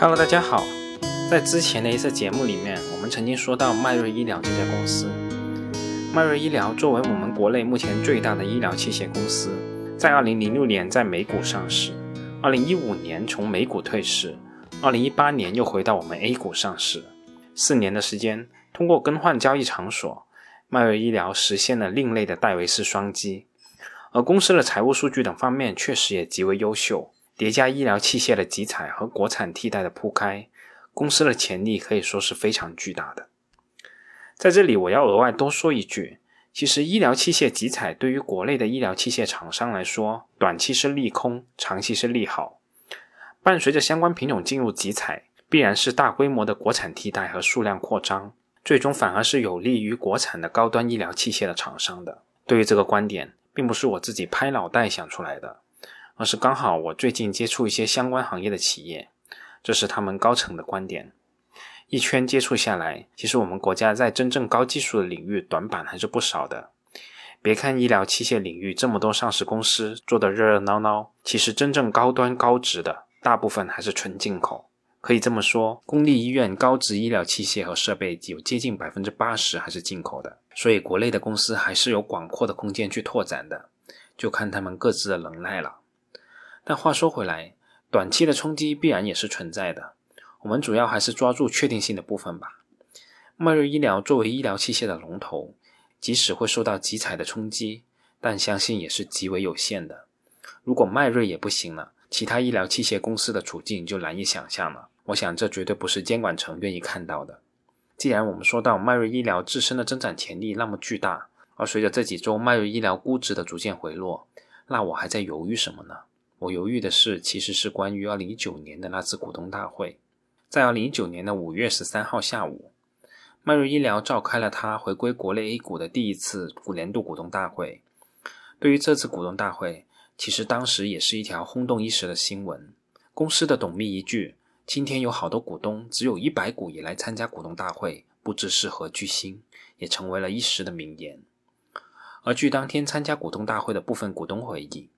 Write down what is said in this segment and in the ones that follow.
Hello，大家好。在之前的一次节目里面，我们曾经说到迈瑞医疗这家公司。迈瑞医疗作为我们国内目前最大的医疗器械公司，在2006年在美股上市，2015年从美股退市，2018年又回到我们 A 股上市。四年的时间，通过更换交易场所，迈瑞医疗实现了另类的戴维斯双击。而公司的财务数据等方面确实也极为优秀。叠加医疗器械的集采和国产替代的铺开，公司的潜力可以说是非常巨大的。在这里，我要额外多说一句，其实医疗器械集采对于国内的医疗器械厂商来说，短期是利空，长期是利好。伴随着相关品种进入集采，必然是大规模的国产替代和数量扩张，最终反而是有利于国产的高端医疗器械的厂商的。对于这个观点，并不是我自己拍脑袋想出来的。而是刚好我最近接触一些相关行业的企业，这是他们高层的观点。一圈接触下来，其实我们国家在真正高技术的领域短板还是不少的。别看医疗器械领域这么多上市公司做的热热闹闹，其实真正高端高值的大部分还是纯进口。可以这么说，公立医院高值医疗器械和设备有接近百分之八十还是进口的。所以国内的公司还是有广阔的空间去拓展的，就看他们各自的能耐了。但话说回来，短期的冲击必然也是存在的。我们主要还是抓住确定性的部分吧。迈瑞医疗作为医疗器械的龙头，即使会受到集采的冲击，但相信也是极为有限的。如果迈瑞也不行了，其他医疗器械公司的处境就难以想象了。我想这绝对不是监管层愿意看到的。既然我们说到迈瑞医疗自身的增长潜力那么巨大，而随着这几周迈瑞医疗估值的逐渐回落，那我还在犹豫什么呢？我犹豫的事，其实是关于二零一九年的那次股东大会。在二零一九年的五月十三号下午，迈瑞医疗召开了它回归国内 A 股的第一次股年度股东大会。对于这次股东大会，其实当时也是一条轰动一时的新闻。公司的董秘一句：“今天有好多股东，只有一百股也来参加股东大会，不知是何居心”，也成为了一时的名言。而据当天参加股东大会的部分股东回忆，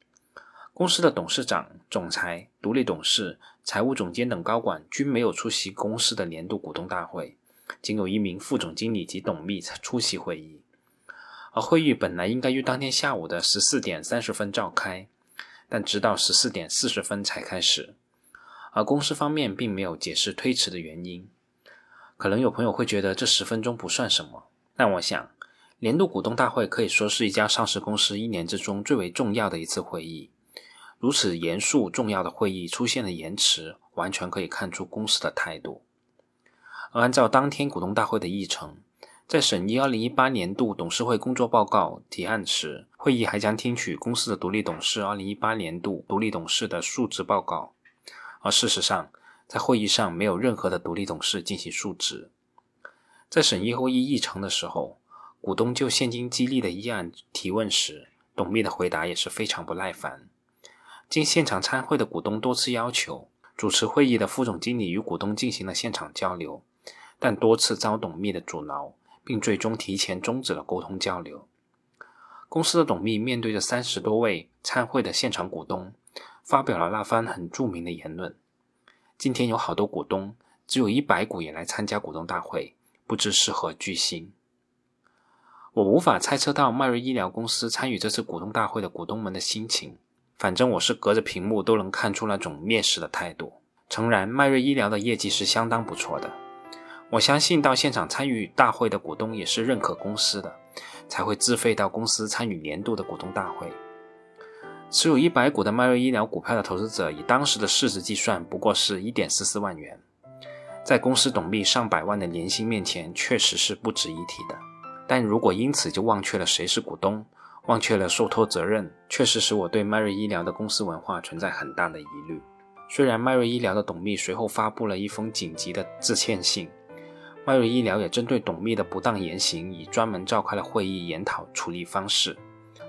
公司的董事长、总裁、独立董事、财务总监等高管均没有出席公司的年度股东大会，仅有一名副总经理及董秘出席会议。而会议本来应该于当天下午的十四点三十分召开，但直到十四点四十分才开始。而公司方面并没有解释推迟的原因。可能有朋友会觉得这十分钟不算什么，但我想，年度股东大会可以说是一家上市公司一年之中最为重要的一次会议。如此严肃重要的会议出现了延迟，完全可以看出公司的态度。而按照当天股东大会的议程，在审议2018年度董事会工作报告提案时，会议还将听取公司的独立董事2018年度独立董事的述职报告。而事实上，在会议上没有任何的独立董事进行述职。在审议会议议程的时候，股东就现金激励的议案提问时，董秘的回答也是非常不耐烦。经现场参会的股东多次要求，主持会议的副总经理与股东进行了现场交流，但多次遭董秘的阻挠，并最终提前终止了沟通交流。公司的董秘面对着三十多位参会的现场股东，发表了那番很著名的言论：“今天有好多股东，只有一百股也来参加股东大会，不知是何居心。”我无法猜测到迈瑞医疗公司参与这次股东大会的股东们的心情。反正我是隔着屏幕都能看出那种蔑视的态度。诚然，迈瑞医疗的业绩是相当不错的。我相信到现场参与大会的股东也是认可公司的，才会自费到公司参与年度的股东大会。持有一百股的迈瑞医疗股票的投资者，以当时的市值计算，不过是一点四四万元，在公司董秘上百万的年薪面前，确实是不值一提的。但如果因此就忘却了谁是股东，忘却了受托责任，确实使我对迈瑞医疗的公司文化存在很大的疑虑。虽然迈瑞医疗的董秘随后发布了一封紧急的致歉信，迈瑞医疗也针对董秘的不当言行，以专门召开了会议研讨处理方式。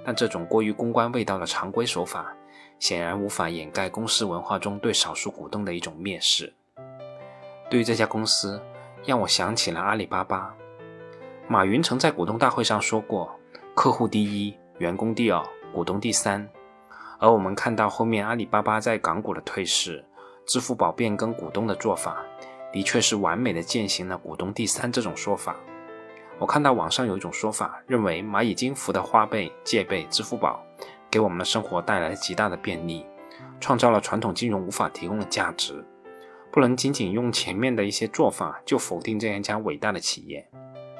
但这种过于公关味道的常规手法，显然无法掩盖公司文化中对少数股东的一种蔑视。对于这家公司，让我想起了阿里巴巴。马云曾在股东大会上说过：“客户第一。”员工第二，股东第三，而我们看到后面阿里巴巴在港股的退市，支付宝变更股东的做法，的确是完美的践行了“股东第三”这种说法。我看到网上有一种说法，认为蚂蚁金服的花呗、借呗、支付宝给我们的生活带来了极大的便利，创造了传统金融无法提供的价值。不能仅仅用前面的一些做法就否定这样一家伟大的企业。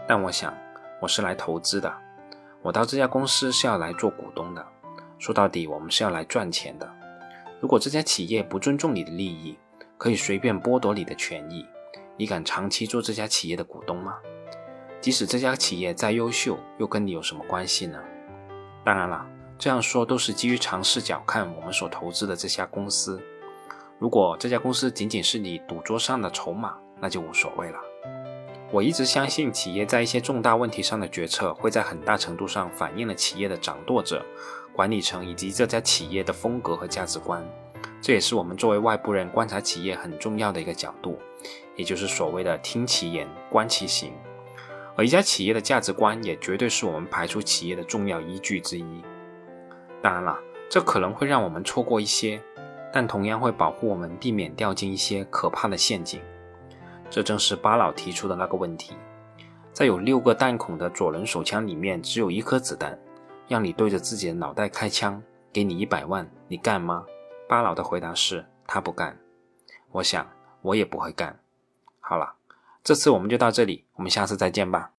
但我想，我是来投资的，我到这家公司是要来做股东的。说到底，我们是要来赚钱的。如果这家企业不尊重你的利益，可以随便剥夺你的权益，你敢长期做这家企业的股东吗？即使这家企业再优秀，又跟你有什么关系呢？当然了，这样说都是基于尝视角看我们所投资的这家公司。如果这家公司仅仅是你赌桌上的筹码，那就无所谓了。我一直相信，企业在一些重大问题上的决策，会在很大程度上反映了企业的掌舵者、管理层以及这家企业的风格和价值观。这也是我们作为外部人观察企业很重要的一个角度，也就是所谓的“听其言，观其行”。而一家企业的价值观也绝对是我们排除企业的重要依据之一。当然了，这可能会让我们错过一些，但同样会保护我们避免掉进一些可怕的陷阱。这正是巴老提出的那个问题：在有六个弹孔的左轮手枪里面只有一颗子弹，让你对着自己的脑袋开枪，给你一百万，你干吗？巴老的回答是：他不干。我想，我也不会干。好了。这次我们就到这里，我们下次再见吧。